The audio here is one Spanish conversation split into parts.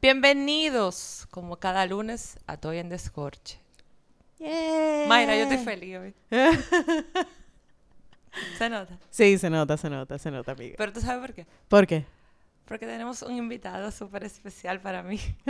Bienvenidos, como cada lunes, a Toy en Descorche. Mayra, yo estoy feliz hoy. se nota. Sí, se nota, se nota, se nota, amiga. Pero tú sabes por qué. ¿Por qué? Porque tenemos un invitado súper especial para mí.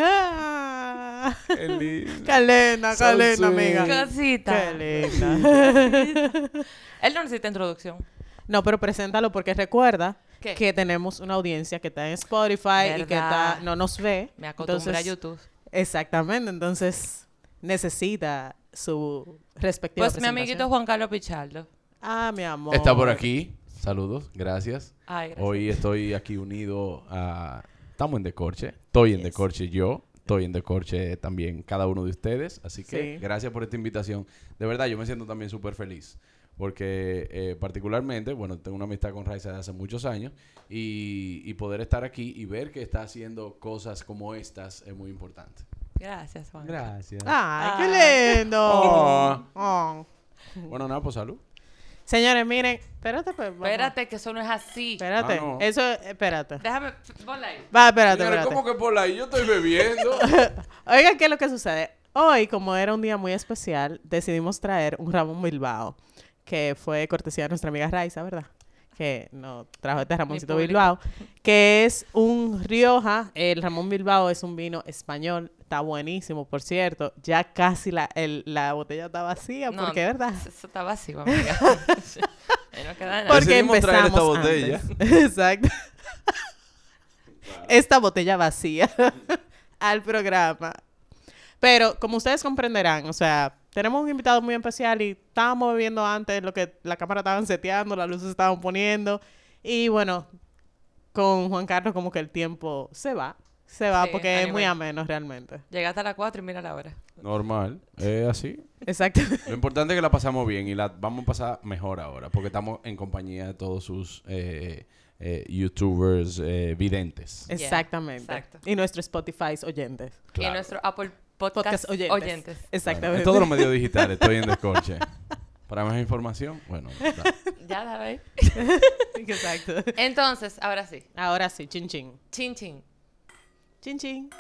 Ah, Qué lindo. qué linda, qué So sweet. amiga. Cosita. Qué linda. Él no necesita introducción. No, pero preséntalo porque recuerda ¿Qué? que tenemos una audiencia que está en Spotify y que está, no nos ve. Me acostumbré a Entonces, YouTube. Exactamente, entonces necesita su respectiva Pues mi amiguito. Juan Carlos Pichardo. Ah, mi amor. Está por aquí. Saludos, gracias. Ay, gracias. Hoy estoy aquí unido a... Estamos en Decorche. Estoy en Yes. Decorche yo. Estoy en Decorche también cada uno de ustedes. Así que Sí. gracias por esta invitación. De verdad, yo me siento también súper feliz. Porque eh, particularmente, bueno, tengo una amistad con Raiza de hace muchos años. Y, y poder estar aquí y ver que está haciendo cosas como estas es muy importante. Gracias, Juan. Gracias. Ay, Ah. qué lindo. Oh. Oh. Bueno, nada, pues salud. Señores, miren, espérate, pues. Espérate, que eso no es así. Espérate. Ah, no. Eso, espérate. Déjame, ponla ahí. Va, espérate, Señores, espérate. ¿cómo que por ahí? Yo estoy bebiendo. Oigan, ¿qué es lo que sucede? Hoy, como era un día muy especial, decidimos traer un Ramón Bilbao, que fue cortesía de nuestra amiga Raiza, ¿verdad? Que nos trajo este Ramoncito. Bilbao, que es un Rioja. El Ramón Bilbao es un vino español, está buenísimo, por cierto. Ya casi la, el- la botella está vacía, No, porque, ¿verdad? Eso está vacío, amiga. No queda nada. Porque traer esta empezamos botella. antes. Exacto. Esta botella vacía al programa. Pero como ustedes comprenderán, o sea, tenemos un invitado muy especial y estábamos bebiendo antes lo que la cámara estaban seteando, las luces estaban poniendo y bueno, con Juan Carlos como que el tiempo se va, se va Sí, porque es muy ameno realmente. Llegaste a las 4 y mira la hora. Normal, es así. Exacto. Lo importante es que la pasamos bien y la vamos a pasar mejor ahora, porque estamos en compañía de todos sus eh, eh, youtubers eh, videntes. Yeah, Exactamente. exacto. Y nuestros Spotify oyentes. Y nuestro Apple Podcast, Podcast oyentes. oyentes. Bueno, Exactamente. en todos los medios digitales estoy en Descorche. Para más información, bueno, da- Ya sabéis. Exacto. Entonces, ahora sí. Ahora sí, chin chin. Chin chin. Chin chin.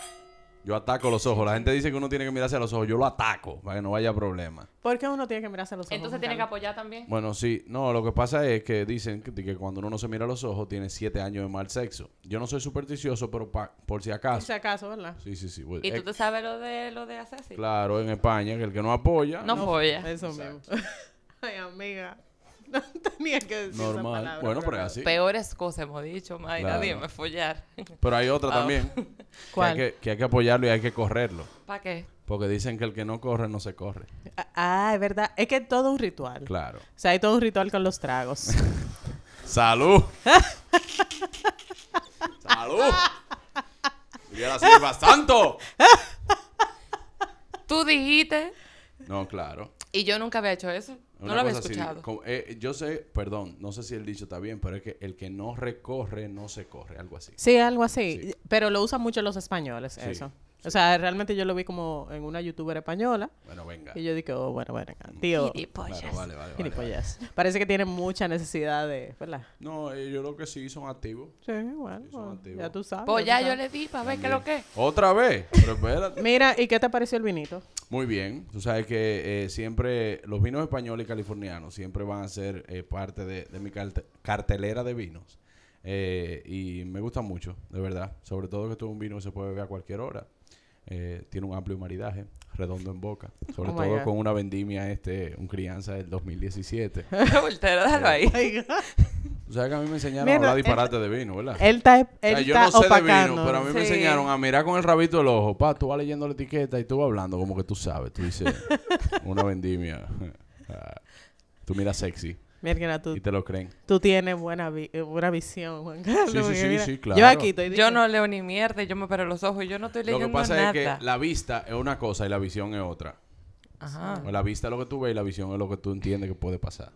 Yo ataco los ojos. La gente dice que uno tiene que mirarse a los ojos. Yo lo ataco para que no haya problema. ¿Por qué uno tiene que mirarse a los ojos? Entonces tiene que apoyar también. Bueno, sí, no, lo que pasa es que dicen que, que cuando uno no se mira a los ojos tiene siete años de mal sexo. Yo no soy supersticioso, pero pa- por si Por acaso. si acaso, ¿verdad? Sí, sí, sí. ¿Y Eh, tú te sabes lo de lo de hacer así? Claro, en España, que el que no apoya. No folla. Eso mismo. Ay, amiga. No tenía que decir esa Normal. palabra, Bueno, pero es así. Peores cosas hemos dicho, Mayra. Claro. Dime, follar. Pero hay otra Ah. también. ¿Cuál? Que hay que, que hay que apoyarlo y hay que correrlo. ¿Para qué? Porque dicen que el que no corre no se corre. Ah, es verdad. Es que es todo un ritual. Claro. O sea, hay todo un ritual con los tragos. ¡Salud! ¡Salud! ¡Diría la sirva santo! Tú dijiste No, claro. y yo nunca había hecho eso. No lo había escuchado. como- eh, yo sé, perdón, no sé si el dicho está bien, pero es que el que no recorre no se corre, algo así. sí, algo así. Sí. Pero lo usan mucho los españoles, Sí, eso. O sea, realmente yo lo vi como en una youtuber española. Bueno, venga. Y yo dije, oh, bueno, bueno, tío. Gilipollas. Claro, vale, vale, vale, Gilipollas. Parece que tiene mucha necesidad de, ¿verdad? No, eh, yo lo que sí son activos. Sí, bueno, Sí, son bueno, activos. ya tú sabes. Pues ya yo le di para ver qué es lo que es. Otra vez. Pero espérate. Mira, ¿y qué te pareció el vinito? Muy bien. Tú sabes que eh, siempre los vinos españoles y californianos siempre van a ser eh, parte de, de mi carte- cartelera de vinos. Eh, y me gusta mucho, de verdad. Sobre todo que esto es un vino que se puede beber a cualquier hora. Eh, tiene un amplio maridaje, redondo en boca. Sobre Oh todo con una vendimia, este, un crianza del 2017. Voltero, déjalo ahí. Tú sabes que a mí me enseñaron Mira, a hablar él- disparate de vino, ¿verdad? Él está, él O sea, yo está no sé de opacando. vino, pero a mí me enseñaron a mirar con el rabito del ojo. Pa, tú vas leyendo la etiqueta y tú vas hablando como que tú sabes. Tú dices, una vendimia. Ah, tú miras sexy Mira, tú, y te lo creen. tú tienes buena, vi- eh, buena visión, Juan Carlos. Sí, sí, sí, sí, Yo claro. aquí estoy Yo no leo ni mierda, yo me paro los ojos y yo no estoy Lo leyendo que pasa nada. es que la vista es una cosa y la visión es otra. Ajá. La vista es lo que tú ves y la visión es lo que tú entiendes que puede pasar.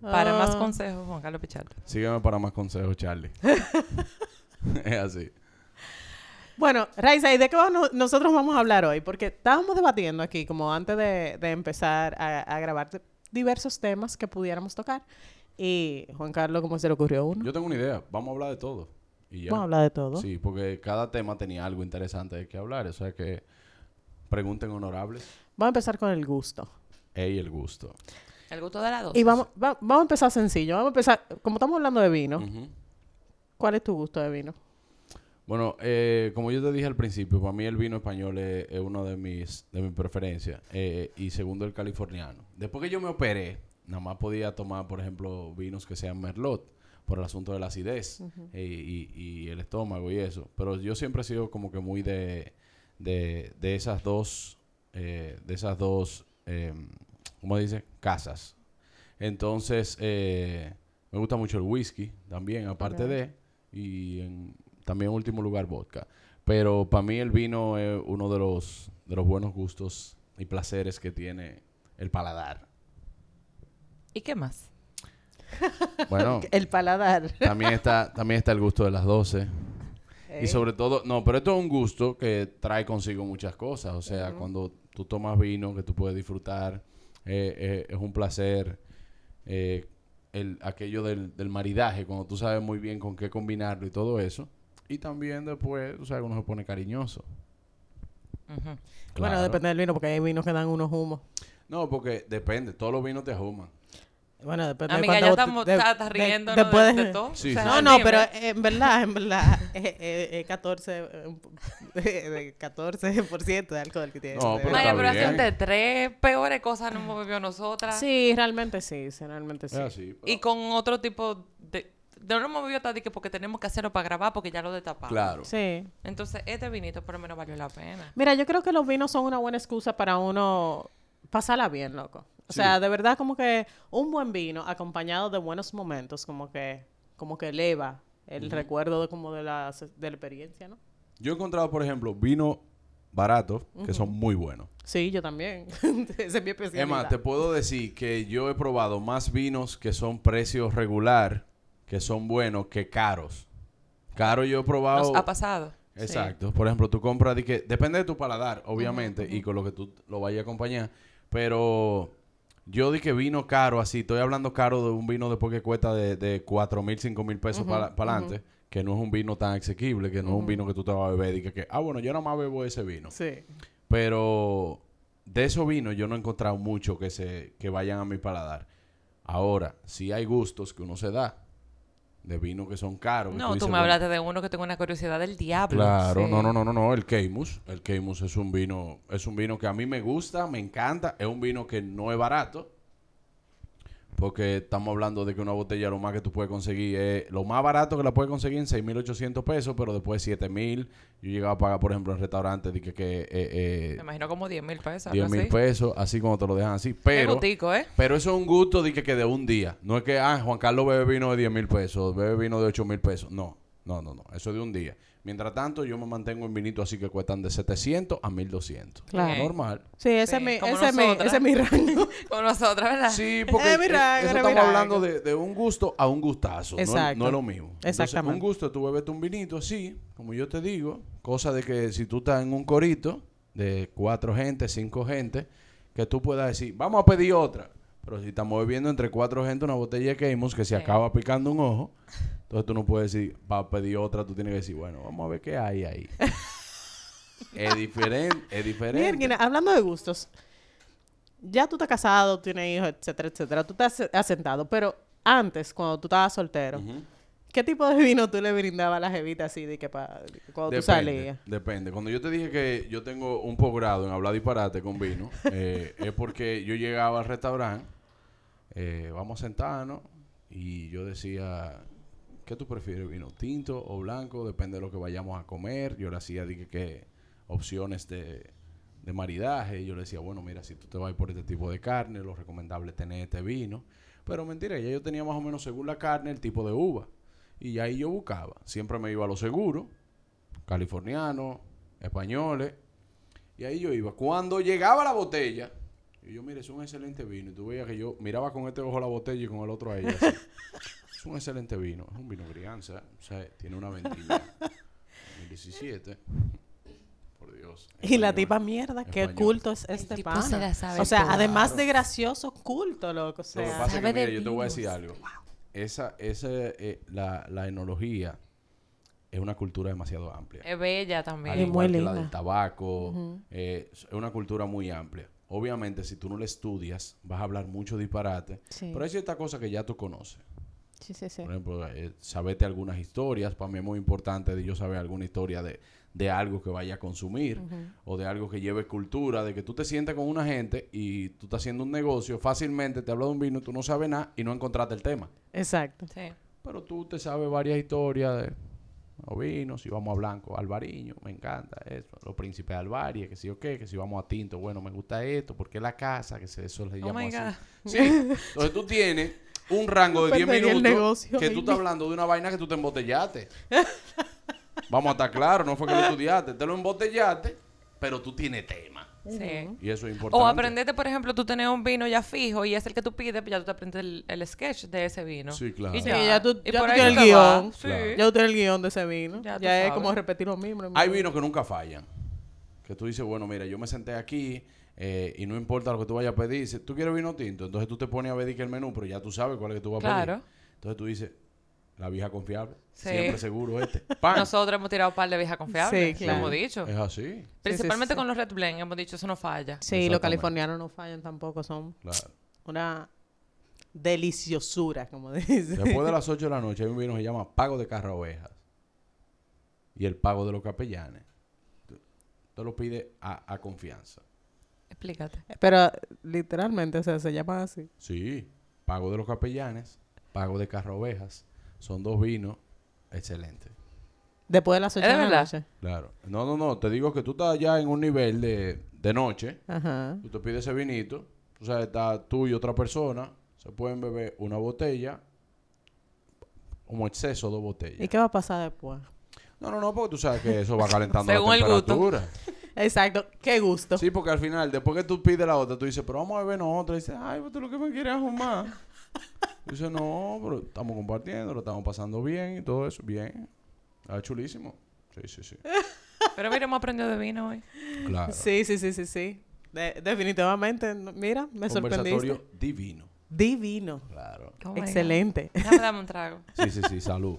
Para más Ah. consejos, Juan Carlos Pichardo. Sígueme para más consejos, Charlie. es así. Bueno, Raiza, ¿y de qué vamos- nosotros vamos a hablar hoy? Porque estábamos debatiendo aquí, como antes de, de empezar a, a grabar de- diversos temas que pudiéramos tocar. Y Juan Carlos, ¿cómo se le ocurrió uno? Yo tengo una idea. Vamos a hablar de todo. Y ya. Vamos a hablar de todo. Sí, porque cada tema tenía algo interesante de que hablar. O sea que pregunten honorables. Vamos a empezar con el gusto. Ey, el gusto. El gusto de la dos. Y vamos, va- vamos a empezar sencillo. Vamos a empezar, como estamos hablando de vino. ¿cuál es tu gusto de vino? Bueno, eh, como yo te dije al principio, para mí el vino español es, es uno de mis, de mis preferencias. eh, y segundo, el californiano. Después que yo me operé, nada más podía tomar, por ejemplo, vinos que sean merlot, por el asunto de la acidez eh, y, y el estómago y eso. Pero yo siempre he sido como que muy de, de, de esas dos, de esas dos, eh, ¿cómo dice? Casas. Entonces, eh, me gusta mucho el whisky también, aparte de, y en- también en último lugar vodka. Pero para mí el vino es uno de los, de los buenos gustos y placeres que tiene el paladar. ¿Y qué más? Bueno, El paladar. también está, también está el gusto de las 12. Y Eh, sobre todo, no, pero esto es un gusto que trae consigo muchas cosas. O sea, cuando tú tomas vino que tú puedes disfrutar, eh, eh, es un placer. eh, el, aquello del, del maridaje, cuando tú sabes muy bien con qué combinarlo y todo eso. Y también después, o sea, uno se pone cariñoso. Bueno, Claro. depende del vino, porque hay vinos que dan unos humos. No, porque depende, todos los vinos te ajuman. Bueno, depende Amiga, de ya estamos de- está, riendo después de, de todo. Sí, O sea, sí. No, no, pero en verdad, en verdad, eh, eh, eh, 14, eh, un po- de, 14% alcohol que tiene. No, pero Maya, está pero bien. hacen de tres peores cosas no hemos bebido nosotras. Sí, realmente sí, sí, realmente sí. Y con otro tipo no hemos bebido hasta que porque tenemos que hacerlo para grabar porque ya lo destapamos. Claro. Sí. Entonces, este vinito por lo menos valió la pena. Mira, yo creo que los vinos son una buena excusa para uno pasarla bien, loco. O Sí. sea, de verdad como que un buen vino acompañado de buenos momentos como que como que eleva el recuerdo de como de la, de la experiencia, ¿no? Yo he encontrado, por ejemplo, vinos baratos que son muy buenos. Sí, yo también. Esa es mi especialidad. Es más, te puedo decir que yo he probado más vinos que son precios regular, que son buenos, que caros. Caro yo he probado... Nos ha pasado. Exacto. Por ejemplo, tú compras, de que, depende de tu paladar, obviamente, y con lo que tú lo vayas a acompañar. Pero yo di que vino caro, así, estoy hablando caro de un vino después que cuesta de, de 4 mil, 5 mil pesos para adelante, que no es un vino tan asequible, que no es un vino que tú te vas a beber que, que, ah, bueno, yo nada más bebo ese vino. Sí. Pero de esos vinos yo no he encontrado mucho que se que vayan a mi paladar. Ahora, sí hay gustos que uno se da de vinos que son caros. No, tú dices, me bueno, hablaste de uno que tengo una curiosidad del diablo. Claro, Sí. no, no, no, no, no, el Keimus, el Keimus es un vino, es un vino que a mí me gusta, me encanta, es un vino que no es barato, porque estamos hablando de que una botella lo más que tú puedes conseguir es, lo más barato que la puedes conseguir en 6.800 pesos, pero después 7.000, yo llegaba a pagar, por ejemplo, en restaurantes, de que, eh, eh, Me imagino como 10 mil pesos. algo 10 mil así. pesos, así como te lo dejan así, pero... ¿eh? Pero eso es un gusto de que, de un día. No es que, ah, Juan Carlos bebe vino de 10 mil pesos, bebe vino de 8 mil pesos. No, no, no, no. Eso es de un día. Mientras tanto, yo me mantengo en vinitos así que cuestan de 700 a 1200. Claro. Normal. Sí, ese, Sí, es, mi, ese, es mi, ese es mi rango. Como nosotras, ¿verdad? Sí, porque Eh, mira, eh, eso estamos hablando de, de un gusto a un gustazo. No es- Exacto. No, es lo mismo. Entonces, Exactamente. un gusto, tú bebes un vinito así, como yo te digo. Cosa de que si tú estás en un corito de cuatro gente, cinco gente, que tú puedas decir, vamos a pedir otra. Pero si estamos bebiendo entre cuatro gente una botella de Keimus que se Sí. acaba picando un ojo, entonces tú no puedes decir, para pedir otra, tú tienes que decir, bueno, vamos a ver qué hay ahí. es diferente, es diferente. Hablando de gustos, ya tú estás casado, tienes hijos, etcétera, etcétera. Tú estás asentado, pero antes, cuando tú estabas soltero. ¿qué tipo de vino tú le brindabas a la jevita así de que pa- de cuando tú salías? Depende. Cuando yo te dije que yo tengo un posgrado en hablar disparate con vino, eh, es porque yo llegaba al restaurante, eh, vamos a sentarnos, y yo decía, ¿qué tú prefieres? ¿Vino tinto o blanco? Depende de lo que vayamos a comer. Yo le hacía, dije, que opciones de, de maridaje. Yo le decía, bueno, mira, si tú te vas por este tipo de carne, lo recomendable es tener este vino. Pero mentira, ya yo tenía más o menos según la carne el tipo de uva. Y ahí yo buscaba. Siempre me iba a lo seguro californianos, españoles. Y ahí yo iba. Cuando llegaba la botella, y yo, mire, es un excelente vino. Y tú veías que yo miraba con este ojo la botella y con el otro a ella. así. es un excelente vino. Es un vino crianza. O sea, tiene una vendimia. 2017. Por Dios. Y la tipa mierda, qué Español. culto es este se sabe o sea, además de gracioso, culto, loco. O Lo que sea, pasa es que, de mira, yo te voy a decir algo. Esa, esa, eh, la, la enología es una cultura demasiado amplia. Es bella Al también. Es muy igual la del tabaco, eh, es una cultura muy amplia. Obviamente, si tú no la estudias, vas a hablar mucho disparate. Sí. Pero hay ciertas cosas que ya tú conoces. Sí, sí, sí. Por ejemplo, eh, saberte algunas historias. Para mí es muy importante de yo saber alguna historia de, de algo que vaya a consumir o de algo que lleve cultura, de que tú te sientes con una gente y tú estás haciendo un negocio, fácilmente te habla de un vino, tú no sabes nada y no encontraste el tema. Exacto. Sí. Pero tú te sabes varias historias de los vinos, si vamos a blanco, albariño, me encanta eso, los príncipes de Alvaria, que si o qué, que si vamos a tinto, bueno, me gusta esto, porque la casa, que se, eso se Oh llama my así. God. Sí, entonces tú tienes un rango de 10 Perdería el minutos que tú estás hablando de una vaina que tú te embotellaste. Vamos a estar claros, no fue que lo estudiaste, te lo embotellaste, pero tú tienes tema. Sí. Y eso es importante. O aprendete, por ejemplo, tú tener un vino ya fijo y es el que tú pides, pues ya tú te aprendes el, el sketch de ese vino. Sí, claro. Y Sí, ya, tú, Y ya por tú ahí tienes el guion. Sí. Claro. Ya tú tienes el guion de ese vino. Ya es sabes. como repetir lo mismo. lo Hay vinos que nunca fallan. Que tú dices, bueno, mira, yo me senté aquí eh, y no importa lo que tú vayas a pedir. Dices, ¿tú quieres vino tinto? Entonces tú te pones a ver que el menú, pero ya tú sabes cuál es que tú vas a Claro. pedir. Entonces tú dices, la vieja confiable. Sí. Siempre seguro este. ¡Pam! Nosotros hemos tirado un par de viejas confiables. Sí, Lo claro. hemos dicho. Es así. Principalmente sí. con los Red Blend hemos dicho, eso no falla. Sí, los californianos no fallan tampoco. Son Claro. una deliciosura, como dice. Después de las 8 de la noche hay un vino que se llama Pago de Carro Ovejas. Y el pago de los capellanes. Te lo pide a, a confianza. Explícate. Pero literalmente, o sea, se llama así. Sí. Pago de los capellanes, pago de Carro Ovejas. Son dos vinos excelentes. Después de las 8 ¿Es de de la noche. Claro. No, no, no. Te digo que tú estás ya en un nivel de, de noche. Ajá. Tú te pides ese vinito. O sea, está tú y otra persona. Se pueden beber una botella. Como exceso, dos botellas. ¿Y qué va a pasar después? No, no, no, porque tú sabes que eso va calentando Según la el gusto. temperatura. Exacto. Qué gusto. Sí, porque al final, después que tú pides la otra, tú dices, pero vamos a beber otra. Y dices, ay, pues tú lo que me quieres es fumar. Dice, no, pero estamos compartiendo, lo estamos pasando bien y todo eso. Bien. Ah, chulísimo. Sí, sí, sí. Pero mira, hemos aprendido de vino hoy. Claro. Sí, sí, sí, sí, sí. De- definitivamente, mira, me sorprendiste. Conversatorio divino. Divino. Claro. Oh. Excelente. Déjame darme un trago. Sí, sí, sí, salud.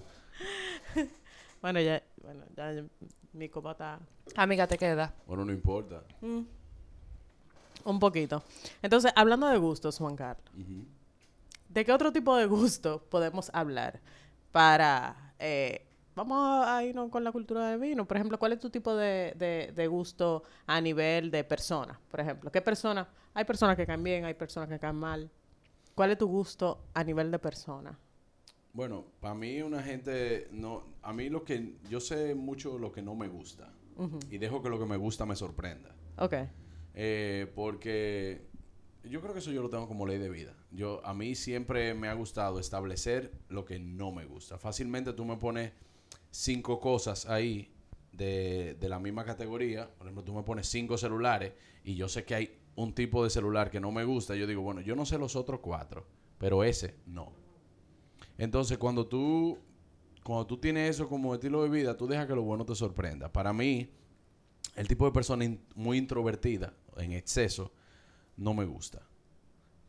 Bueno, ya, bueno, ya mi copa está Amiga, te queda. Bueno, no importa. un poquito. Entonces, hablando de gustos, Juan Carlos, Ujú. ¿De qué otro tipo de gusto podemos hablar para... eh, vamos a irnos con la cultura del vino. Por ejemplo, ¿cuál es tu tipo de, de- de gusto a nivel de persona? Por ejemplo, ¿qué persona? Hay personas que caen bien, hay personas que caen mal. ¿Cuál es tu gusto a nivel de persona? Bueno, para mí una gente no, a mí lo que yo sé mucho lo que no me gusta y dejo que lo que me gusta me sorprenda, Ok. Eh, porque yo creo que eso yo lo tengo como ley de vida. Yo a mí siempre me ha gustado establecer lo que no me gusta. Fácilmente tú me pones cinco cosas ahí de, de la misma categoría. Por ejemplo, tú me pones cinco celulares y yo sé que hay un tipo de celular que no me gusta. Yo digo, bueno, yo no sé los otros cuatro, pero ese no. Entonces, cuando tú, cuando tú tienes eso como estilo de vida, tú dejas que lo bueno te sorprenda. Para mí, el tipo de persona muy introvertida, en exceso, no me gusta.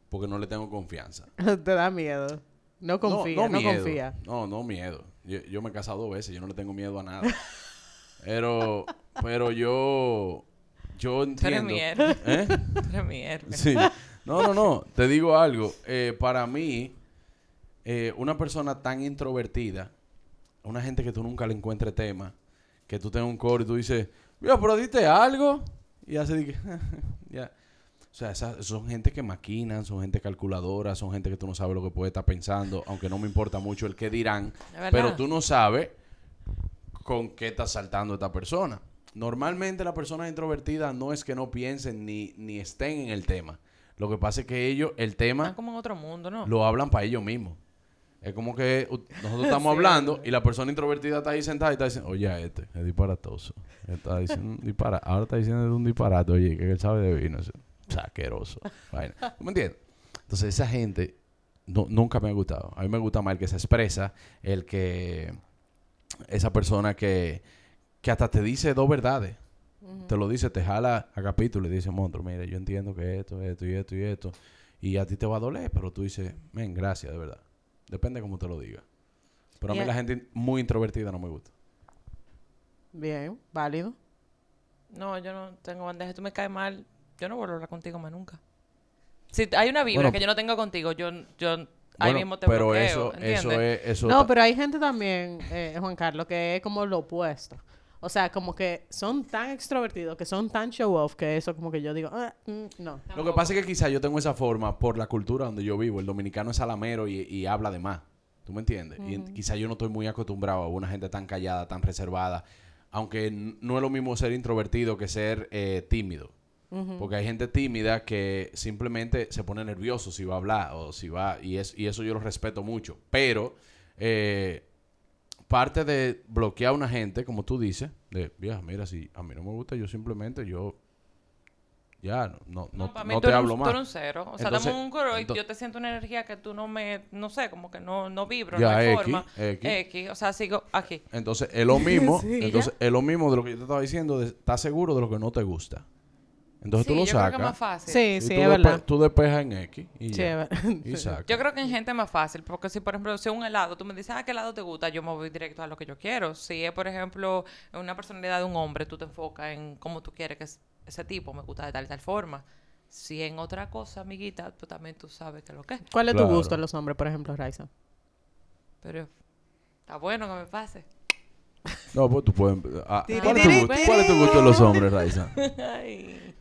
Porque no le tengo confianza. Te da miedo. No confía, no, miedo. confía. No, no miedo. Yo, yo me he casado dos veces, yo no le tengo miedo a nada. pero, pero yo, yo entiendo. ¿Eh? Sí. No, no, no. Te digo algo. Eh, para mí, eh, una persona tan introvertida, una gente que tú nunca le encuentres tema, que tú tengas un coro y tú dices, mira, pero diste algo. Y hace, dice, ya. O sea, esas son gente que maquinan, son gente calculadora, son gente que tú no sabes lo que puede estar pensando, aunque no me importa mucho el que dirán, pero tú no sabes con qué está saltando esta persona. Normalmente las personas introvertidas no es que no piensen ni, ni estén en el tema. Lo que pasa es que ellos, el Están tema, como en otro mundo, ¿no? lo hablan para ellos mismos. Es como que nosotros estamos hablando y la persona introvertida está ahí sentada y está diciendo, oye, este es disparatoso. Está diciendo un disparate. Ahora está diciendo un disparate, oye, que él sabe de vino. Saqueroso. Vaina. ¿Tú me entiendes? Entonces, esa gente no- nunca me ha gustado. A mí me gusta más el que se expresa, el que. Esa persona que, que hasta te dice dos verdades. Te lo dice, te jala a capítulo y dice, monstruo, mira, yo entiendo que esto, esto y esto y esto. Y a ti te va a doler, pero tú dices, men, gracias, de verdad. Depende cómo te lo diga. Pero a mí la gente muy introvertida no me gusta. Bien, válido. No, yo no tengo bandeja. Tú me caes mal. Yo no vuelvo a hablar contigo más nunca. Si hay una vibra Bueno, que yo no tengo contigo, yo, yo ahí Bueno, mismo te pero bloqueo, eso, ¿entiendes? eso es... Eso No, pero hay gente también, eh, Juan Carlos, que es como lo opuesto. O sea, como que son tan extrovertidos, que son tan show off, que eso como que yo digo, ah, mm, no. Lo que pasa es que quizá yo tengo esa forma por la cultura donde yo vivo. El dominicano es salamero y, y habla de más. ¿Tú me entiendes? Y en- quizá yo no estoy muy acostumbrado a una gente tan callada, tan reservada. Aunque no es lo mismo ser introvertido que ser eh, tímido. Porque hay gente tímida que simplemente se pone nervioso si va a hablar o si va... Y, es, y eso yo lo respeto mucho. Pero eh, parte de bloquear a una gente, como tú dices, de, vieja, mira, si a mí no me gusta, yo simplemente, yo... Ya, no, no, no, no te hablo un, más. tú un cero. O sea, Entonces- dame un coro y yo te siento una energía que tú no me... No sé, como que no, no vibro, Ya, no hay X, forma. X. X. O sea, sigo aquí. Entonces, es lo mismo, Sí. entonces, es lo mismo de lo que yo te estaba diciendo, de, ¿estás seguro de lo que no te gusta? Entonces sí, tú lo yo creo que es sacas. más fácil. Sí, y sí, tú, es verdad. tú despejas en X y Sí, ya. es verdad. Y sacas. Yo creo que en gente es más fácil, porque si, por ejemplo, si un helado, tú me dices, ah, ¿qué helado te gusta? Yo me voy directo a lo que yo quiero. Si es, por ejemplo, una personalidad de un hombre, tú te enfocas en cómo tú quieres que es- ese tipo me gusta de tal y tal forma. Si en otra cosa, amiguita, pues también tú sabes que lo que es. ¿Cuál es Claro. tu gusto en los hombres, por ejemplo, Raiza? Pero está bueno que me pase. No, pues tú puedes... ah, ¿cuál, es tu gusto. ¿Cuál es tu gusto de los hombres, Raiza? Ay.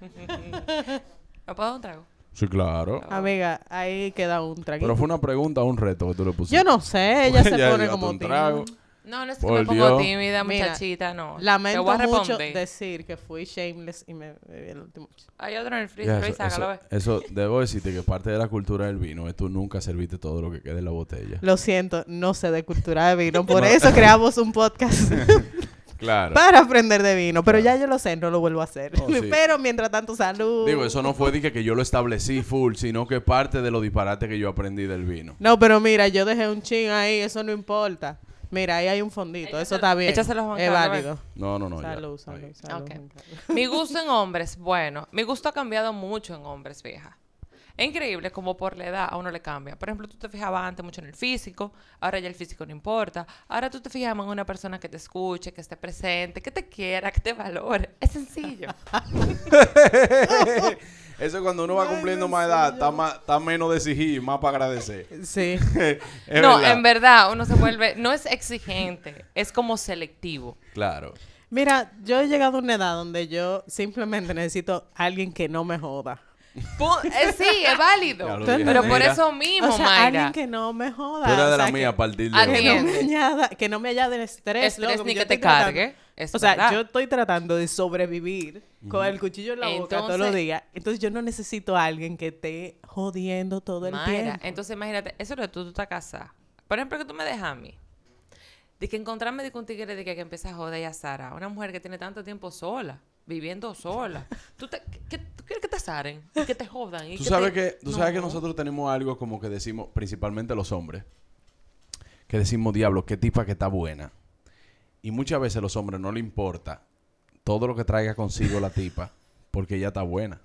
¿Me puedo dar un trago? Sí, claro. Amiga, ahí queda un traguito. Pero fue una pregunta un reto que tú le pusiste. Yo no sé, ella se pone como un trago. tímida. No, no es que Por me pongo Dios. tímida, Mira, muchachita, no. te Lamento voy a mucho responder. decir que fui shameless y me bebí el último. Hay otro en el Ya, freezer, eso, Luis, hágalo, eso- ve. eso debo decirte que parte de la cultura del vino es tú nunca serviste todo lo que quede en la botella. Lo siento, no sé de cultura de vino, por eso creamos un podcast Claro. para aprender de vino, pero ya yo lo sé, no lo vuelvo a hacer. Oh, sí. Pero mientras tanto, salud. Digo, eso no fue de que, que yo lo establecí full, sino que parte de los disparates que yo aprendí del vino. No, pero mira, yo dejé un chin ahí, eso no importa. Mira, ahí hay un fondito, eso está bien. échaselo a Juan es Carlos, válido. No, no, no. ya. salud, salud, Ahí. salud. Ok. Juan Carlos. Mi gusto en hombres, bueno, mi gusto ha cambiado mucho en hombres, vieja. Es increíble como por la edad a uno le cambia. Por ejemplo, tú te fijabas antes mucho en el físico, ahora ya el físico no importa. Ahora tú te fijas en una persona que te escuche, que esté presente, que te quiera, que te valore. Es sencillo. Eso es cuando uno va cumpliendo más edad, está, más, está menos de exigir más para agradecer. Sí. Es no, verdad. en verdad, uno se vuelve, no es exigente, es como selectivo. Claro. Mira, yo he llegado a una edad donde yo simplemente necesito a alguien que no me joda. Eh, sí, es válido. Pero por eso mismo, o sea, Mayra. alguien que no me joda. Tú eres o de sea, la mía a que, partir de hoy. que no me añada, que no me añade estrés. Estrés loco, ni yo que te cargue. Es O sea, verdad. yo estoy tratando de sobrevivir con el cuchillo en la boca todos los días. Entonces yo no necesito a alguien que esté jodiendo todo el Mayra, tiempo. entonces imagínate, eso es lo que tú, tú estás casada. Por ejemplo, que tú me dejas a mí. De que encontrarme de que un tigre de que, que empieza a joder a Sara. Una mujer que tiene tanto tiempo sola, viviendo sola. ¿Tú, te, que- tú quieres que te saren y que te jodan? Y Tú que sabes te- que, tú sabes que No. nosotros tenemos algo como que decimos, principalmente los hombres, que decimos, diablo, qué tipa que está buena. Y muchas veces a los hombres no le importa todo lo que traiga consigo la tipa, porque ella está buena.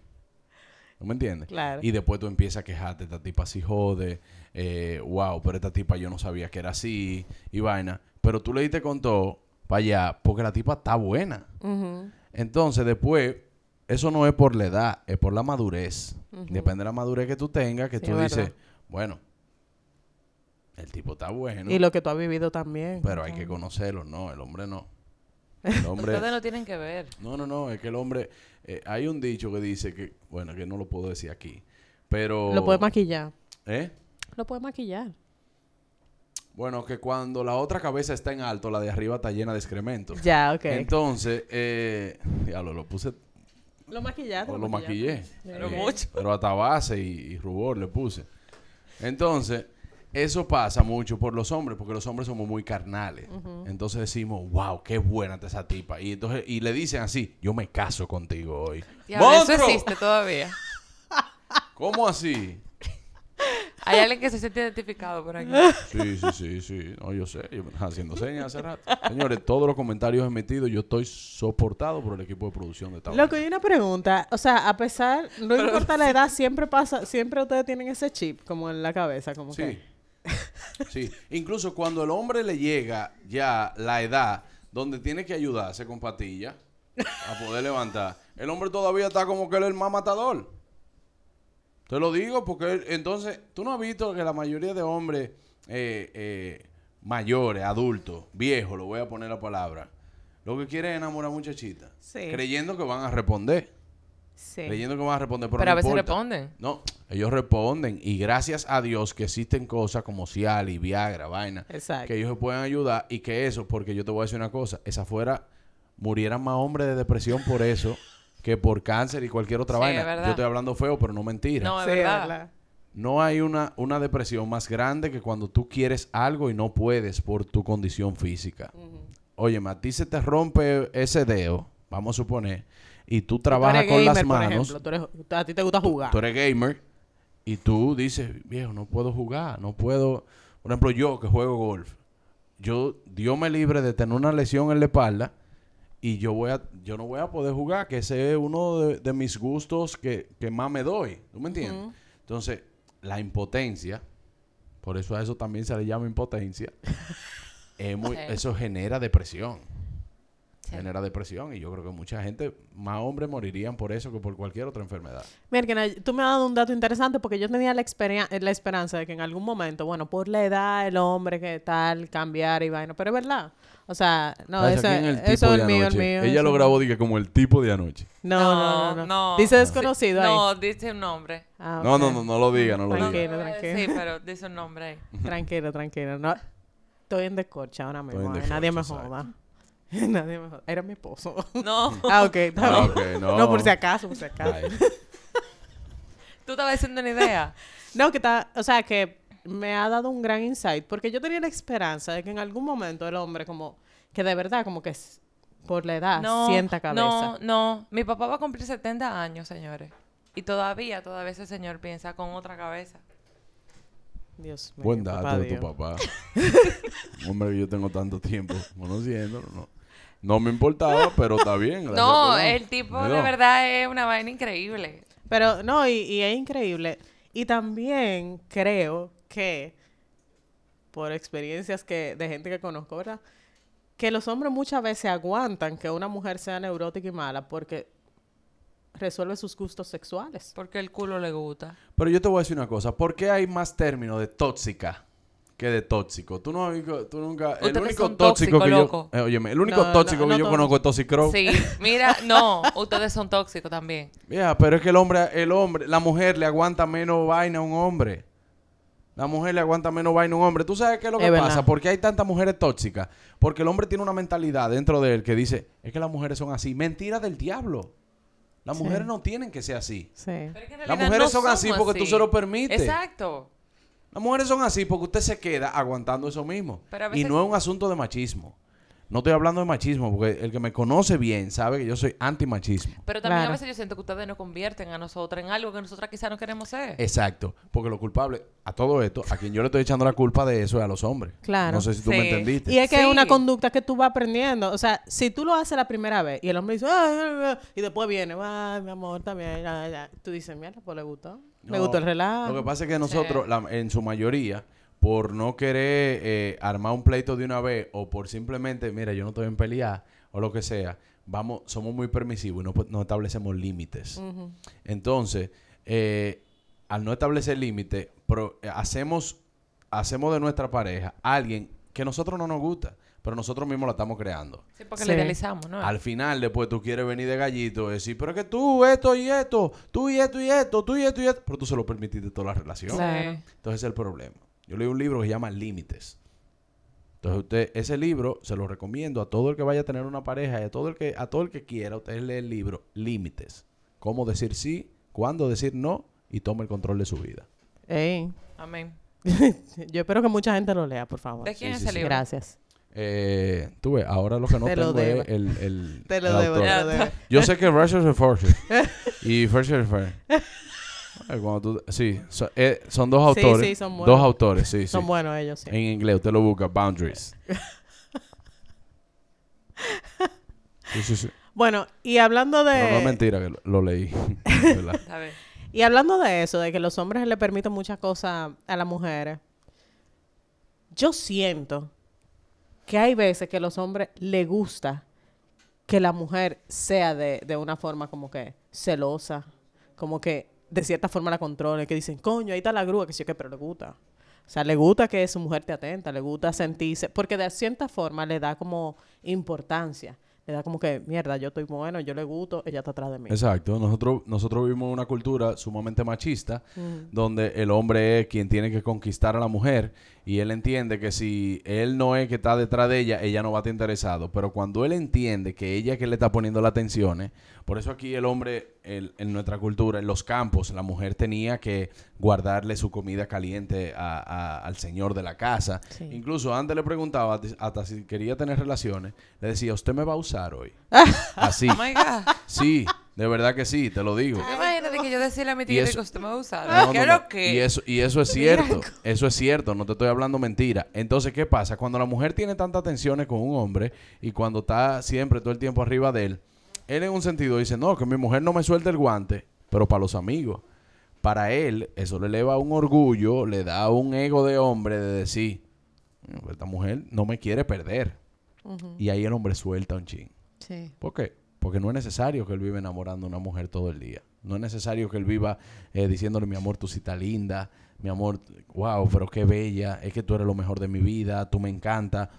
¿No me entiendes? Claro. Y después tú empiezas a quejarte, esta tipa así jode, eh, wow, pero esta tipa yo no sabía que era así, y vaina. Pero tú le diste con todo para allá, porque la tipa está buena. Entonces, después, eso no es por la edad, es por la madurez. Depende de la madurez que tú tengas, que Sí, tú es dices, verdad. bueno, el tipo está bueno, Y lo que tú has vivido también. pero hay que conocerlo. No, el hombre no. El hombre... Ustedes no tienen que ver. no, no, no, es que el hombre... eh, hay un dicho que dice que, bueno, que no lo puedo decir aquí, pero... Lo puedes maquillar. ¿Eh? Lo puedes maquillar. Bueno, que cuando la otra cabeza está en alto, la de arriba está llena de excremento. Ya, ok. Entonces, eh, ya lo, lo puse lo maquillaste. O lo maquillé. Pero Eh, mucho. Pero hasta base y, y rubor le puse. Entonces, eso pasa mucho por los hombres, porque los hombres somos muy carnales. Entonces decimos, wow, qué buena está esa tipa. Y entonces, y le dicen así, yo me caso contigo hoy. Diablo, eso existe todavía. ¿Cómo así? Hay alguien que se siente identificado por aquí. Sí, sí, sí, sí. No, yo sé. Yo me estaba haciendo señas hace rato. Señores, todos los comentarios emitidos, yo estoy soportado por el equipo de producción de esta Loco, vaina. y una pregunta. O sea, a pesar, no importa la edad, siempre pasa, siempre ustedes tienen ese chip como en la cabeza, como Sí. que. Sí. Incluso cuando el hombre le llega ya la edad donde tiene que ayudarse con patillas a poder levantar, el hombre todavía está como que él es el más matador. Te lo digo porque entonces, tú no has visto que la mayoría de hombres eh, eh, mayores, adultos, viejos, lo voy a poner la palabra, lo que quieren es enamorar a muchachitas, Sí. creyendo que van a responder, Sí. creyendo que van a responder, pero, Pero no a veces importa. responden. No, ellos responden y gracias a Dios que existen cosas como Cialis, Viagra, vaina, Exacto. que ellos se pueden ayudar y que eso, porque yo te voy a decir una cosa, esa fuera murieran más hombres de depresión por eso que por cáncer y cualquier otra Sí, vaina. Yo estoy hablando feo, pero no mentira. No, es Sí, verdad. ¿verdad? No hay una, una depresión más grande que cuando tú quieres algo y no puedes por tu condición física. Óyeme, a ti se te rompe ese dedo, vamos a suponer, y tú Tú trabajas eres con las gamer, por manos. ejemplo, tú eres- a ti te gusta jugar. Tú eres gamer y tú dices, viejo, no puedo jugar, no puedo. Por ejemplo, yo que juego golf, yo, Dios me libre de tener una lesión en la espalda y yo voy a, yo no voy a poder jugar, que ese es uno de, de mis gustos que, que más me doy. ¿Tú me entiendes? Entonces, la impotencia, por eso a eso también se le llama impotencia, es muy, eso genera depresión. Sí. Genera depresión y yo creo que mucha gente, más hombres morirían por eso que por cualquier otra enfermedad. Mira, tú me has dado un dato interesante porque yo tenía la, experia- la esperanza de que en algún momento, bueno, por la edad, el hombre que tal, cambiar y vaina. Pero es verdad. O sea, no, ¿Sabes eso, es el mío, el mío. Ella eso- lo grabó dije, como el tipo de anoche. No, no, no. no. no. Dice Sí. desconocido ahí. No, dice un nombre. Ah, No, no, no, no lo diga, no lo Tranquilo. diga. No lo voy a tranquilo. decir, pero dice un nombre ahí. Tranquilo, tranquilo. No, estoy en descorcha ahora mismo. ay, nadie me joda. nadie me. Era mi esposo. No. ah, ok. Ah, bien. ok, no. no, por si acaso, por si acaso. Ay, Tú estabas diciendo una idea. No, que está, o sea, que me ha dado un gran insight, porque yo tenía la esperanza de que en algún momento el hombre como que de verdad como que por la edad No, sienta cabeza. No, no. Mi papá va a cumplir 70 años, señores. Y todavía, todavía ese señor piensa con otra cabeza. Dios mío. Buen dato papá de tu Dios. papá. Hombre, que yo tengo tanto tiempo conociéndolo. No, no me importaba, pero está bien. No, el tipo de verdad es una vaina increíble. Pero no, y, y es increíble. Y también creo que, por experiencias que de gente que conozco, ¿verdad? Que los hombres muchas veces aguantan que una mujer sea neurótica y mala porque resuelve sus gustos sexuales. Porque el culo le gusta. Pero yo te voy a decir una cosa. ¿Por qué hay más términos de tóxica que de tóxico? Tú no has visto- tú nunca... El único son tóxico que loco. yo... eh, óyeme, el único No, tóxico no que yo conozco es Toxicrow. Sí, mira, no, ustedes son tóxicos también. Ya, pero es que el hombre, el hombre, la mujer le aguanta menos vaina a un hombre. La mujer le aguanta menos vaina a un hombre. ¿Tú sabes qué es lo que Es pasa? verdad. ¿Por qué hay tantas mujeres tóxicas? Porque el hombre tiene una mentalidad dentro de él que dice, es que las mujeres son así. Mentira del diablo. Las Sí. mujeres no tienen que ser así. Sí. Pero es que en Las mujeres no son así porque tú se lo permites. Exacto. Las mujeres son así porque usted se queda aguantando eso mismo. Pero a Y no es un asunto de machismo. No estoy hablando de machismo porque el que me conoce bien sabe que yo soy antimachismo. Pero también Claro. a veces yo siento que ustedes nos convierten a nosotras en algo que nosotras quizás no queremos ser. Exacto, porque lo culpable a todo esto, a quien yo le estoy echando la culpa de eso es a los hombres. Claro. No sé si tú me entendiste. Y es que es una conducta que tú vas aprendiendo. O sea, si tú lo haces la primera vez y el hombre dice, "Ay, ay, ay", y después viene, ay, mi amor, también, ya, ya", tú dices, mierda, pues le gustó. Me gustó el relajo. Lo que pasa es que nosotros, Sí. la- en su mayoría, por no querer eh, armar un pleito de una vez o por simplemente, mira, yo no estoy en pelear o lo que sea, vamos, somos muy permisivos y no, no establecemos límites. Entonces, eh, al no establecer límites, eh, hacemos, hacemos de nuestra pareja alguien que a nosotros no nos gusta, pero nosotros mismos la estamos creando. Sí, porque Sí. le idealizamos, ¿no? Al final, después tú quieres venir de gallito y decir, pero es que tú, esto y esto, tú y esto y esto, tú y esto y esto, pero tú se lo permitiste toda la relación. Claro. Entonces ese es el problema. Yo leí un libro que se llama Límites. Entonces usted, ese libro se lo recomiendo a todo el que vaya a tener una pareja y a todo el que, a todo el que quiera, usted lee el libro Límites. Cómo decir sí, cuándo decir no y tome el control de su vida. Ey. Amén. Yo espero que mucha gente lo lea, por favor. ¿De quién Sí, es sí, ese sí. libro? Gracias. Eh, tú ves, ahora lo que no Te lo tengo debo. es el, el, Te el lo debo, autor. te lo debo. Yo sé que Russian es Fortune y First is Fair. Cuando tú- sí, so- eh, son dos Sí, autores. sí, son buenos. dos autores, sí, sí. Son buenos ellos, sí. En inglés, usted lo busca, Boundaries. Sí, sí, sí. Bueno, y hablando de... Pero no es mentira que lo, lo leí. ¿verdad? A ver. Y hablando de eso, de que los hombres le permiten muchas cosas a las mujeres, yo siento que hay veces que a los hombres les gusta que la mujer sea de, de una forma como que celosa, como que de cierta forma la controle, que dicen, coño, ahí está la grúa, que sí, que pero le gusta. O sea, le gusta que su mujer te atenta, le gusta sentirse, porque de cierta forma le da como importancia. Le da como que, mierda, yo estoy bueno, yo le gusto, ella está atrás de mí. Exacto. Nosotros, nosotros vivimos en una cultura sumamente machista, Mm. donde el hombre es quien tiene que conquistar a la mujer y él entiende que si él no es que está detrás de ella, ella no va a estar interesado. Pero cuando él entiende que ella es que le está poniendo las atenciones, por eso aquí el hombre, el- en nuestra cultura, en los campos, la mujer tenía que guardarle su comida caliente a- a- al señor de la casa. Sí. Incluso antes le preguntaba hasta si quería tener relaciones, le decía, ¿usted me va a usar hoy? Así. Oh my God. Sí, de verdad que sí, te lo digo. Imagínate que yo decirle a mi eso- que usted me va a usar. No, ¿Qué no, es no. lo que? Y eso, y eso es cierto. Eso es cierto. No te estoy hablando mentira. Entonces, ¿qué pasa? Cuando la mujer tiene tantas tensiones con un hombre y cuando está siempre todo el tiempo arriba de él, él en un sentido dice, no, que mi mujer no me suelte el guante, pero para los amigos. Para él, eso le eleva un orgullo, le da un ego de hombre de decir, "Mm, esta mujer no me quiere perder. Y ahí el hombre suelta un ching. Sí. ¿Por qué? Porque no es necesario que él viva enamorando a una mujer todo el día. No es necesario que él viva eh, diciéndole, mi amor, tú sí estás linda. Mi amor, wow, pero qué bella. Es que tú eres lo mejor de mi vida. Tú me encanta.